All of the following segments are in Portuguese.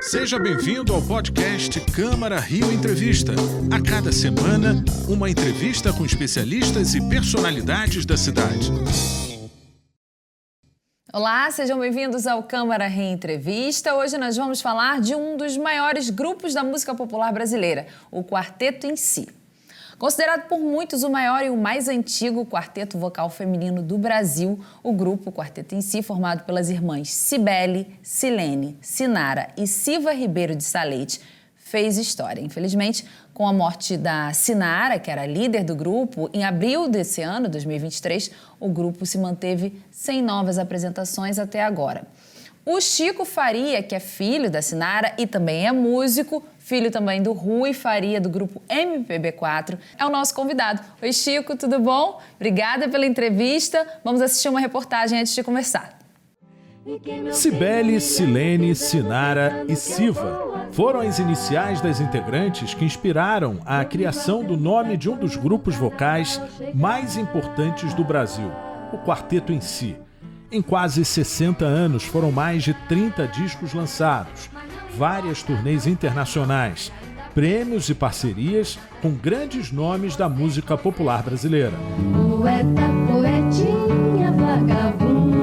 Seja bem-vindo ao podcast Câmara Rio Entrevista. A cada semana, uma entrevista com especialistas e personalidades da cidade. Olá, sejam bem-vindos ao Câmara Rio Entrevista. Hoje nós vamos falar de um dos maiores grupos da música popular brasileira, o Quarteto em Si. Considerado por muitos o maior e o mais antigo quarteto vocal feminino do Brasil, o grupo Quarteto em Si, formado pelas irmãs Cibele, Silene, Sinara e Siva Ribeiro de Salete, fez história. Infelizmente, com a morte da Sinara, que era líder do grupo, em abril desse ano, 2023, o grupo se manteve sem novas apresentações até agora. O Chico Faria, que é filho da Sinara e também é músico, filho também do Rui Faria, do grupo MPB4, é o nosso convidado. Oi, Chico, tudo bom? Obrigada pela entrevista. Vamos assistir uma reportagem antes de conversar. Cibele, Silene, Sinara e Siva foram as iniciais das integrantes que inspiraram a criação do nome de um dos grupos vocais mais importantes do Brasil, o Quarteto em Si. Em quase 60 anos foram mais de 30 discos lançados, várias turnês internacionais, prêmios e parcerias com grandes nomes da música popular brasileira. Poeta, poetinha, vagabundo,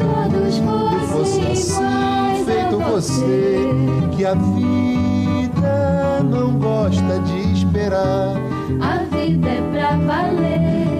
todos fossem assim, feito você, que a vida não gosta de esperar. A vida é pra valer,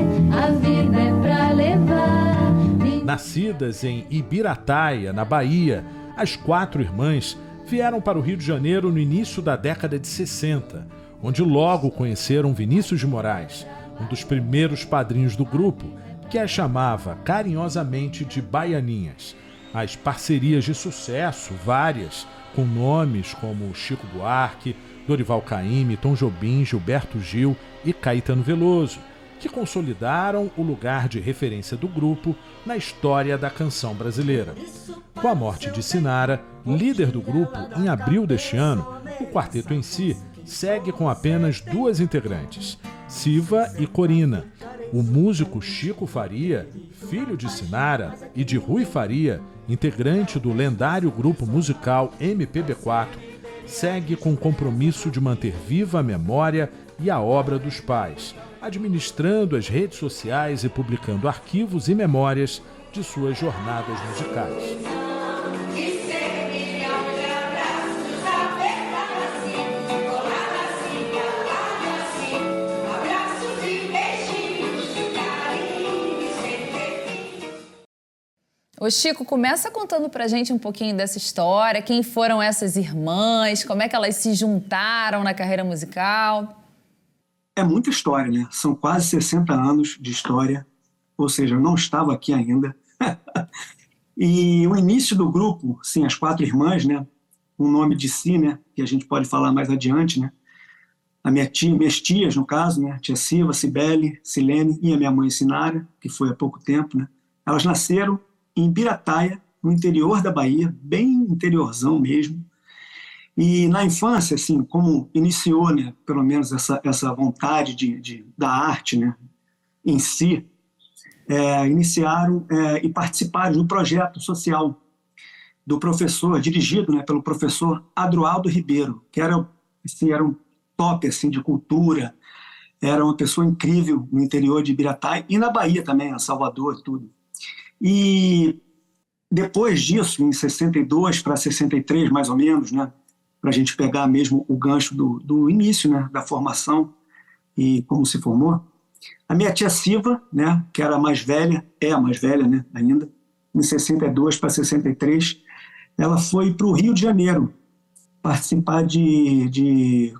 Nascidas em Ibirataia, na Bahia, as quatro irmãs vieram para o Rio de Janeiro no início da década de 60, onde logo conheceram Vinícius de Moraes, um dos primeiros padrinhos do grupo, que as chamava carinhosamente de Baianinhas. As parcerias de sucesso, várias, com nomes como Chico Buarque, Dorival Caymmi, Tom Jobim, Gilberto Gil e Caetano Veloso, que consolidaram o lugar de referência do grupo na história da canção brasileira. Com a morte de Sinara, líder do grupo, em abril deste ano, o quarteto em si segue com apenas duas integrantes, Siva e Corina. O músico Chico Faria, filho de Sinara e de Rui Faria, integrante do lendário grupo musical MPB4, segue com o compromisso de manter viva a memória e a obra dos pais administrando as redes sociais e publicando arquivos e memórias de suas jornadas musicais. O Chico, começa contando pra gente um pouquinho dessa história, quem foram essas irmãs, como é que elas se juntaram na carreira musical é muita história, né? São quase 60 anos de história, ou seja, eu não estava aqui ainda. e o início do grupo, sim, as quatro irmãs, né? Um nome de si, né? Que a gente pode falar mais adiante, né? A minha tia, minhas tias, no caso, né? Tia Silva, Cibele, Silene e a minha mãe Sinara, que foi há pouco tempo, né? Elas nasceram em Birataia, no interior da Bahia, bem interiorzão mesmo, e na infância, assim, como iniciou, né, pelo menos essa, essa vontade de, de da arte, né, em si, é, iniciaram é, e participaram do projeto social do professor, dirigido né, pelo professor Adroaldo Ribeiro, que era, assim, era um top assim, de cultura, era uma pessoa incrível no interior de Ibiratai e na Bahia também, em Salvador tudo. E depois disso, em 62 para 63, mais ou menos, né, para a gente pegar mesmo o gancho do, do início, né, da formação e como se formou. A minha tia Silva, né, que era a mais velha, é a mais velha né, ainda, em 62 para 63, ela foi para o Rio de Janeiro participar de, de,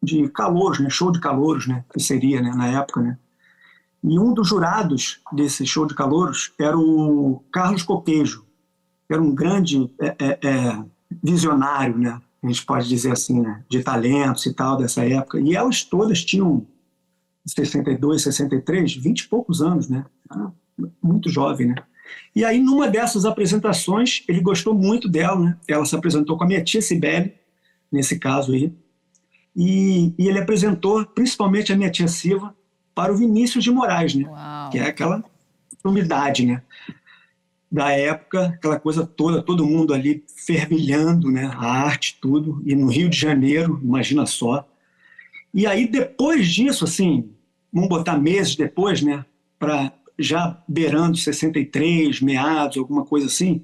de calouros, né, show de calouros, né, que seria né, na época. Né. E um dos jurados desse show de calouros era o Carlos Coquejo, que era um grande é, é, é, visionário, né, a gente pode dizer assim, né, de talentos e tal dessa época. E elas todas tinham 62, 63, 20 e poucos anos, né? Muito jovem, né? E aí, numa dessas apresentações, ele gostou muito dela, né? Ela se apresentou com a minha tia Sibeli, nesse caso aí. E, e ele apresentou, principalmente a minha tia Silva, para o Vinícius de Moraes, né? Uau. Que é aquela umidade, né? Da época, aquela coisa toda, todo mundo ali fervilhando, né? A arte, tudo. E no Rio de Janeiro, imagina só. E aí, depois disso, assim, vamos botar meses depois, né? Para já beirando 63, meados, alguma coisa assim,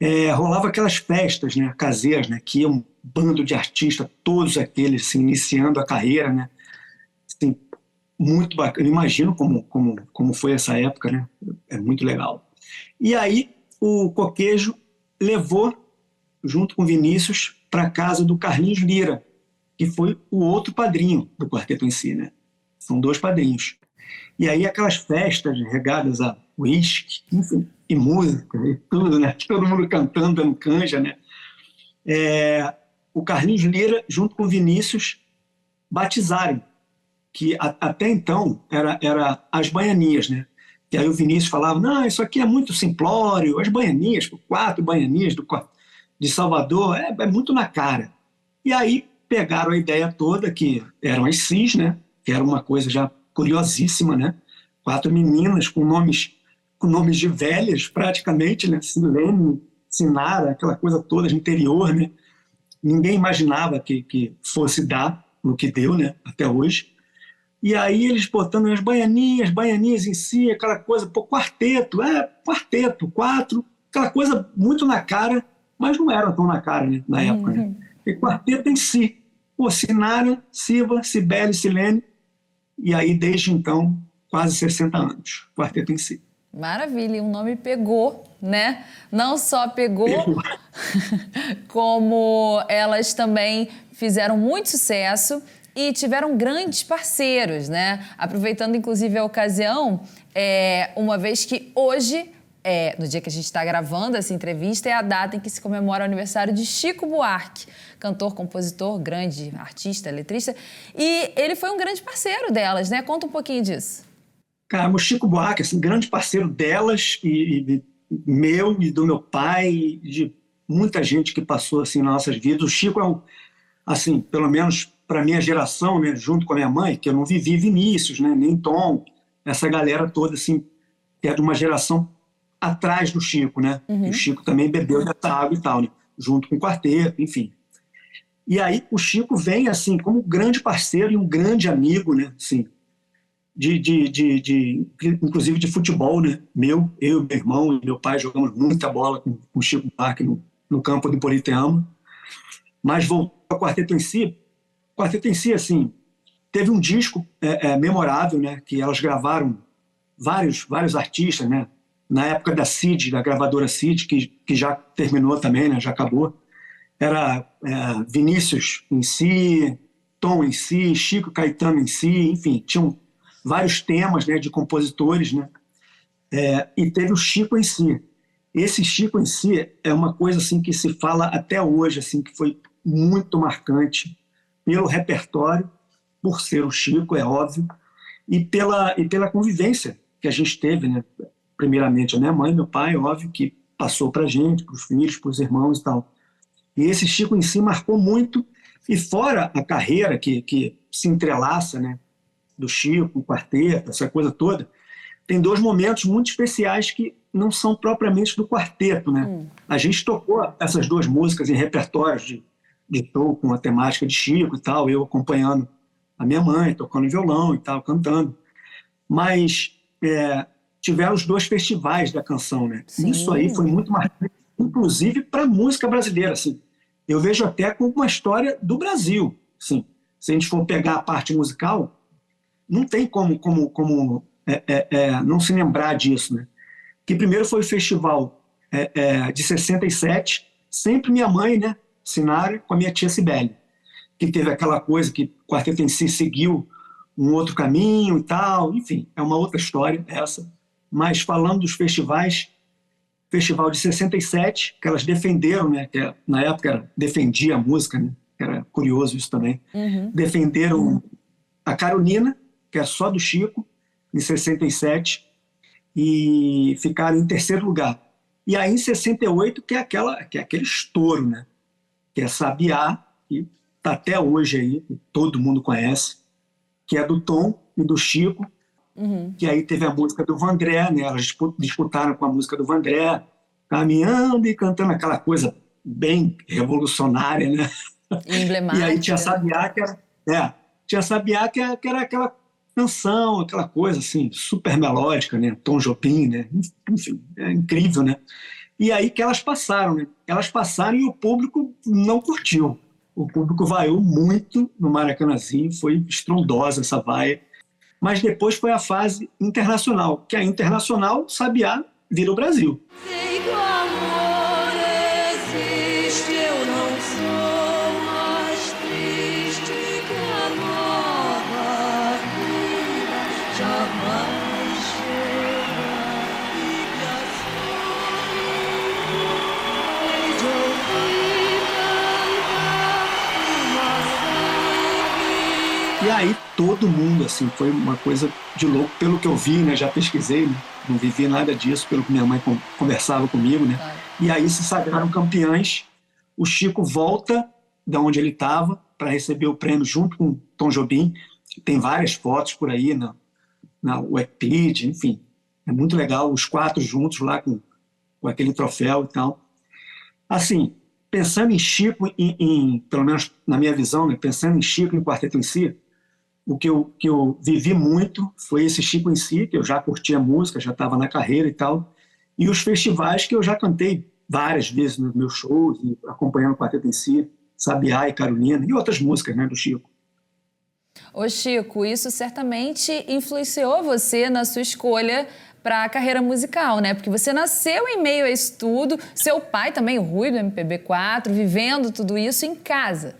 é, rolava aquelas festas né, caseiras, né, que um bando de artistas, todos aqueles assim, iniciando a carreira, né, assim, muito bacana. Imagino como, como, como foi essa época, né, é muito legal. E aí o Coquejo levou, junto com Vinícius, para a casa do Carlinhos Lira, que foi o outro padrinho do quarteto em si, né? São dois padrinhos. E aí aquelas festas regadas a uísque, e música e tudo, né? Todo mundo cantando, dando canja, né? É, o Carlinhos Lira, junto com Vinícius, batizaram, que a, até então era, era as baianias, né? Que aí o Vinícius falava, não, isso aqui é muito simplório, as baianias, quatro baianias do, de Salvador, é, é muito na cara. E aí pegaram a ideia toda, que eram as cis, né? Que era uma coisa já curiosíssima, né? Quatro meninas com nomes com nomes de velhas, praticamente, né? Silene, Sinara, aquela coisa toda de interior, né? Ninguém imaginava que, que fosse dar no que deu, né? Até hoje. E aí eles botando as baianinhas, baianinhas em si, aquela coisa, pô, quarteto, é, quarteto, quatro, aquela coisa muito na cara, mas não era tão na cara, né? Na época, né? uhum. né? E quarteto em si. Pô, Sinara, Siva, Sibeli, Silene, e aí, desde então, quase 60 anos, quarteto em si. Maravilha, e o nome pegou, né? Não só pegou, como elas também fizeram muito sucesso e tiveram grandes parceiros, né? Aproveitando inclusive a ocasião, é, uma vez que hoje, é, no dia que a gente está gravando essa entrevista, é a data em que se comemora o aniversário de Chico Buarque, cantor, compositor, grande artista, letrista, e ele foi um grande parceiro delas, né? Conta um pouquinho disso. Cara, o Chico Buarque, assim, grande parceiro delas e, e meu e do meu pai, e de muita gente que passou assim nas nossas vidas. O Chico é um, assim, pelo menos para minha geração, né, junto com a minha mãe, que eu não vivi Vinícius, né, nem Tom, essa galera toda assim, que é de uma geração atrás do Chico, né? Uhum. o Chico também bebeu dessa água e tal, né? junto com o quarteto, enfim. E aí o Chico vem assim como um grande parceiro e um grande amigo, né? Assim, de, de, de, de, inclusive de futebol, né? Meu, eu, meu irmão e meu pai jogamos muita bola com, com o Chico Buarque no, no campo do Politeama. Mas voltando ao quarteto em si, quarteto em si, assim, teve um disco é, é, memorável, né? Que elas gravaram vários, vários artistas, né? Na época da CID, da gravadora CID, que, que já terminou também, né? Já acabou. Era é, Vinícius em si, Tom em si, Chico Caetano em si, enfim, tinham vários temas né, de compositores, né? É, e teve o Chico em si. Esse Chico em si é uma coisa assim que se fala até hoje, assim que foi muito marcante pelo repertório, por ser o Chico, é óbvio, e pela e pela convivência que a gente teve, né? Primeiramente a minha mãe, meu pai, óbvio que passou para gente, para os filhos, para os irmãos e tal. E esse Chico em si marcou muito e fora a carreira que que se entrelaça, né? do Chico, o quarteto, essa coisa toda, tem dois momentos muito especiais que não são propriamente do quarteto, né? Hum. A gente tocou essas duas músicas em repertórios de, de show com a temática de Chico e tal, eu acompanhando a minha mãe, tocando violão e tal, cantando. Mas é, tiveram os dois festivais da canção, né? Sim. Isso aí foi muito marcante, inclusive para a música brasileira, assim. Eu vejo até como uma história do Brasil, sim. Se a gente for pegar a parte musical, não tem como, como, como é, é, é, não se lembrar disso, né? Que primeiro foi o festival é, é de 67, sempre minha mãe, né, Sinara, com a minha tia Cibele, que teve aquela coisa que o quarteto em si seguiu um outro caminho e tal, enfim, é uma outra história essa. Mas falando dos festivais, festival de 67, que elas defenderam, né, que na época era, defendia a música, né, era curioso isso também, uhum. defenderam uhum. a Carolina, que é só do Chico, em 67, e ficaram em terceiro lugar. E aí em 68, que é, aquela, que é aquele estouro, né? Que é Sabiá, que está até hoje aí, todo mundo conhece, que é do Tom e do Chico. uhum. que aí teve a música do Vandré, né? Elas disputaram com a música do Vandré, caminhando e cantando aquela coisa bem revolucionária, né? Emblemática. E aí tinha Sabiá, que era, é, tinha Sabiá que era, que era aquela canção, aquela coisa assim, super melódica, né? Tom Jobim, né? Enfim, é incrível, né? E aí que elas passaram, né? Elas passaram e o público não curtiu. O público vaiou muito no Maracanãzinho, foi estrondosa essa vaia. Mas depois foi a fase internacional, que a internacional, Sabiá, vira o Brasil. E todo mundo, assim, foi uma coisa de louco, pelo que eu vi, né? Já pesquisei, não vivi nada disso, pelo que minha mãe conversava comigo, né? E aí se sagraram campeões. O Chico volta da onde ele estava para receber o prêmio junto com Tom Jobim. Tem várias fotos por aí na, na Wikipedia, enfim. É muito legal, os quatro juntos lá com, com aquele troféu e tal. Assim, pensando em Chico, em, em, pelo menos na minha visão, né, pensando em Chico e o quarteto em si, o que eu, que eu vivi muito foi esse Chico em si, que eu já curtia música, já estava na carreira e tal, e os festivais que eu já cantei várias vezes nos meus shows, acompanhando o quarteto em si, Sabiá e Carolina, e outras músicas né, do Chico. Ô Chico, isso certamente influenciou você na sua escolha para a carreira musical, né? Porque você nasceu em meio a isso tudo, seu pai também, o Rui do MPB4, vivendo tudo isso em casa.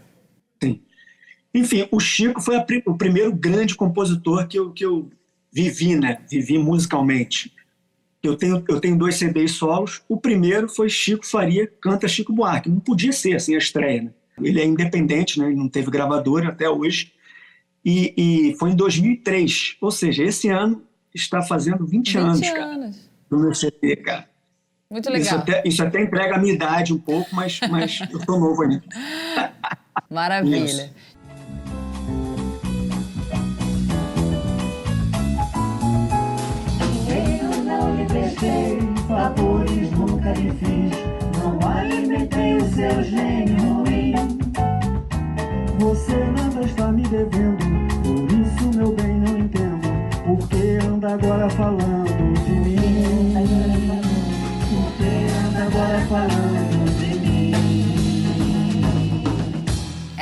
Enfim, o Chico foi a, o primeiro grande compositor que eu, que eu vivi, né? Vivi musicalmente. Eu tenho, eu tenho dois CDs solos. O primeiro foi Chico Faria Canta Chico Buarque. Não podia ser assim a estreia, né? Ele é independente, né? Ele não teve gravadora até hoje. E, e, foi em 2003. Ou seja, esse ano está fazendo 20, 20 anos, cara, do meu CD, cara. Muito legal. Isso até, isso até entrega a minha idade um pouco, mas, mas eu tô novo ainda. Maravilha. Isso. Prestei, favores nunca lhe fiz, não alimentei o seu gênio ruim. Você nada está me devendo, por isso, meu bem, não entendo, porque anda agora falando de mim. Porque anda agora falando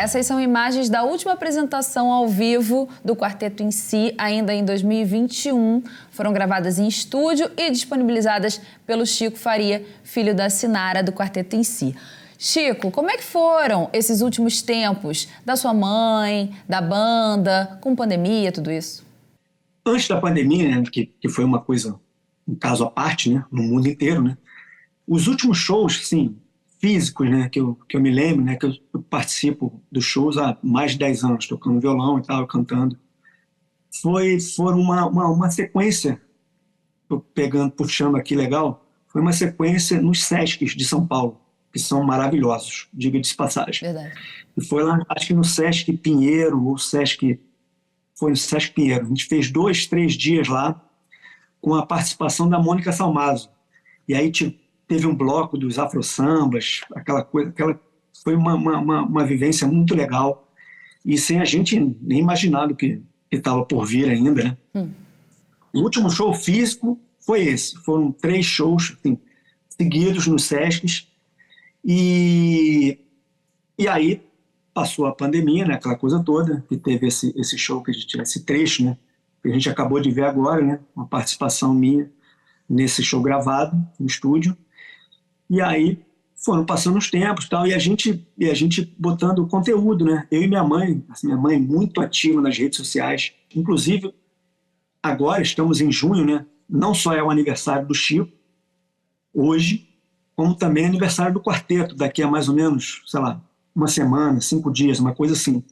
Essas são imagens da última apresentação ao vivo do quarteto em si, ainda em 2021. Foram gravadas em estúdio e disponibilizadas pelo Chico Faria, filho da Sinara do quarteto em si. Chico, como é que foram esses últimos tempos da sua mãe, da banda, com pandemia, tudo isso? Antes da pandemia, né, que, que foi uma coisa, um caso à parte, né, no mundo inteiro, né, os últimos shows, sim, físicos, né, que eu, que eu me lembro, né, que eu participo dos shows há mais de 10 anos, tocando violão e tal, cantando, foi, foram uma, uma, uma sequência, pegando, puxando aqui legal, foi uma sequência nos Sescs de São Paulo, que são maravilhosos, diga de passagem. Verdade. E foi lá, acho que no Sesc Pinheiro, ou Sesc, foi no Sesc Pinheiro, a gente fez dois, três dias lá, com a participação da Mônica Salmazo. E aí, tipo, teve um bloco dos afro-sambas, aquela coisa, aquela, foi uma, uma, uma, vivência muito legal e sem a gente nem imaginar do que estava por vir ainda, né? Hum. O último show físico foi esse, foram três shows assim, seguidos nos Sescs e, e aí passou a pandemia, né, aquela coisa toda, que teve esse, esse show que a gente, esse trecho, né, que a gente acabou de ver agora, né, uma participação minha nesse show gravado no estúdio. E aí foram passando os tempos tal, e a gente e a gente botando conteúdo, né? Eu e minha mãe, assim, minha mãe muito ativa nas redes sociais, inclusive agora estamos em junho, né? Não só é o aniversário do Chico hoje, como também é aniversário do quarteto daqui a mais ou menos, sei lá, uma semana, cinco dias, uma coisa assim,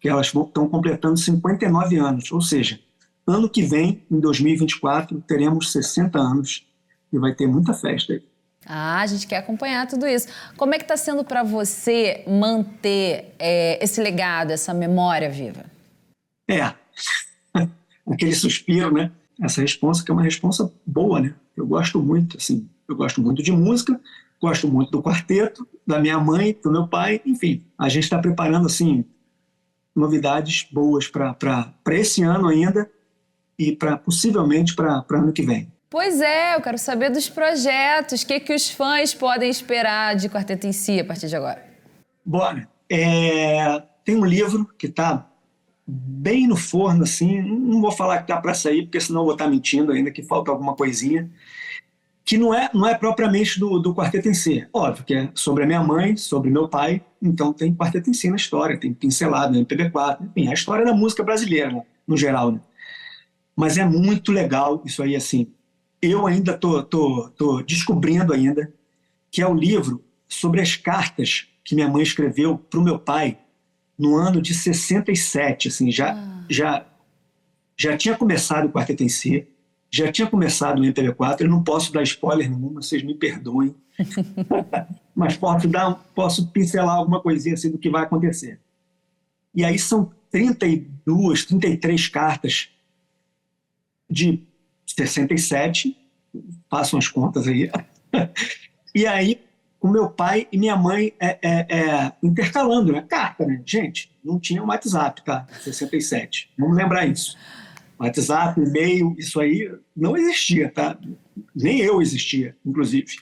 que elas estão completando 59 anos, ou seja, ano que vem, em 2024, teremos 60 anos e vai ter muita festa aí. Ah, a gente quer acompanhar tudo isso. Como é que está sendo para você manter é, esse legado, essa memória viva? É, aquele suspiro, né? Essa resposta que é uma resposta boa, né? Eu gosto muito, assim, eu gosto muito de música, gosto muito do quarteto, da minha mãe, do meu pai, enfim. A gente está preparando, assim, novidades boas para esse ano ainda e para possivelmente para ano que vem. Pois é, eu quero saber dos projetos, o que, que os fãs podem esperar de Quarteto em Si a partir de agora. Bora. É, tem um livro que está bem no forno, assim, não vou falar que está para sair, porque senão eu vou estar tá mentindo ainda, que falta alguma coisinha, que não é, não é propriamente do, do quarteto em si. Óbvio que é sobre a minha mãe, sobre meu pai, então tem quarteto em si na história, tem pincelado no MPB4, enfim, a história da música brasileira, né, no geral. Né? Mas é muito legal isso aí, assim, eu ainda tô, tô, tô descobrindo ainda que é o livro sobre as cartas que minha mãe escreveu para o meu pai no ano de 67, assim, já, ah. já, já tinha começado o Quarteto em Si, já tinha começado o MPB4, eu não posso dar spoiler nenhum, vocês me perdoem, mas posso, dar, posso pincelar alguma coisinha assim do que vai acontecer. E aí são 32, 33 cartas de 67, façam as contas aí. e aí, com meu pai e minha mãe é, é, é, intercalando, né? Carta, né? Gente, não tinha um WhatsApp, tá? 67. Vamos lembrar isso. WhatsApp, e-mail, isso aí não existia, tá? Nem eu existia, inclusive.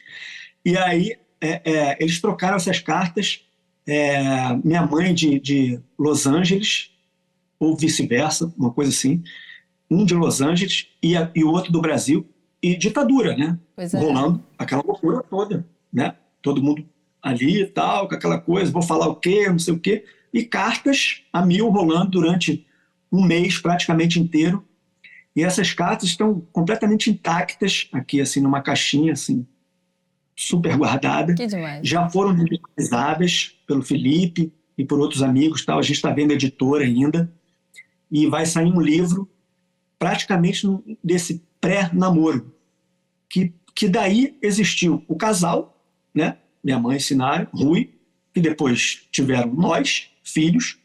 E aí, é, é, eles trocaram essas cartas. É, minha mãe de, de Los Angeles, ou vice-versa, uma coisa assim um de Los Angeles e, a, e o outro do Brasil, e ditadura, né? É. Rolando aquela loucura toda, né? Todo mundo ali e tal, com aquela coisa, vou falar o quê, não sei o quê, e cartas a mil rolando durante um mês praticamente inteiro. E essas cartas estão completamente intactas aqui, assim, numa caixinha, assim, super guardada. Que demais. Já foram digitalizadas pelo Felipe e por outros amigos, tal. A gente está vendo editora ainda. E vai sair um livro praticamente desse pré-namoro, que, que daí existiu o casal, né? minha mãe, Sinara, Rui, que depois tiveram nós, filhos,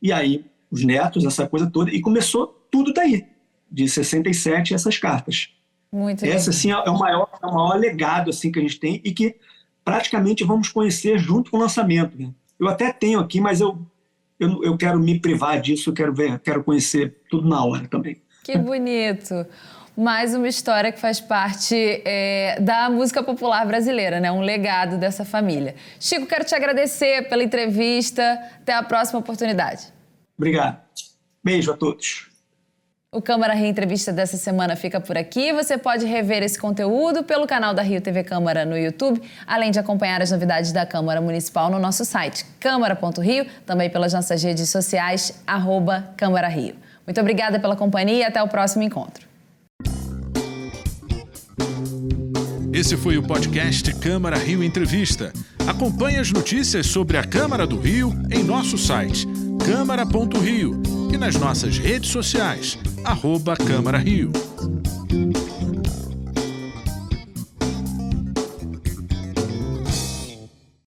e aí os netos, essa coisa toda, e começou tudo daí, de 67, essas cartas. Muito Essa, assim, é o, maior, é o maior legado assim, que a gente tem e que praticamente vamos conhecer junto com o lançamento. Né? Eu até tenho aqui, mas eu, eu, eu quero me privar disso, eu quero ver, quero conhecer tudo na hora também. Que bonito. Mais uma história que faz parte é, da música popular brasileira, né? Um legado dessa família. Chico, quero te agradecer pela entrevista. Até a próxima oportunidade. Obrigado. Beijo a todos. O Câmara Reentrevista dessa semana fica por aqui. Você pode rever esse conteúdo pelo canal da Rio TV Câmara no YouTube, além de acompanhar as novidades da Câmara Municipal no nosso site, câmara.rio, também pelas nossas redes sociais, arroba Câmara Rio. Muito obrigada pela companhia e até o próximo encontro. Esse foi o podcast Câmara Rio Entrevista. Acompanhe as notícias sobre a Câmara do Rio em nosso site câmara.rio e nas nossas redes sociais, arroba Câmara Rio.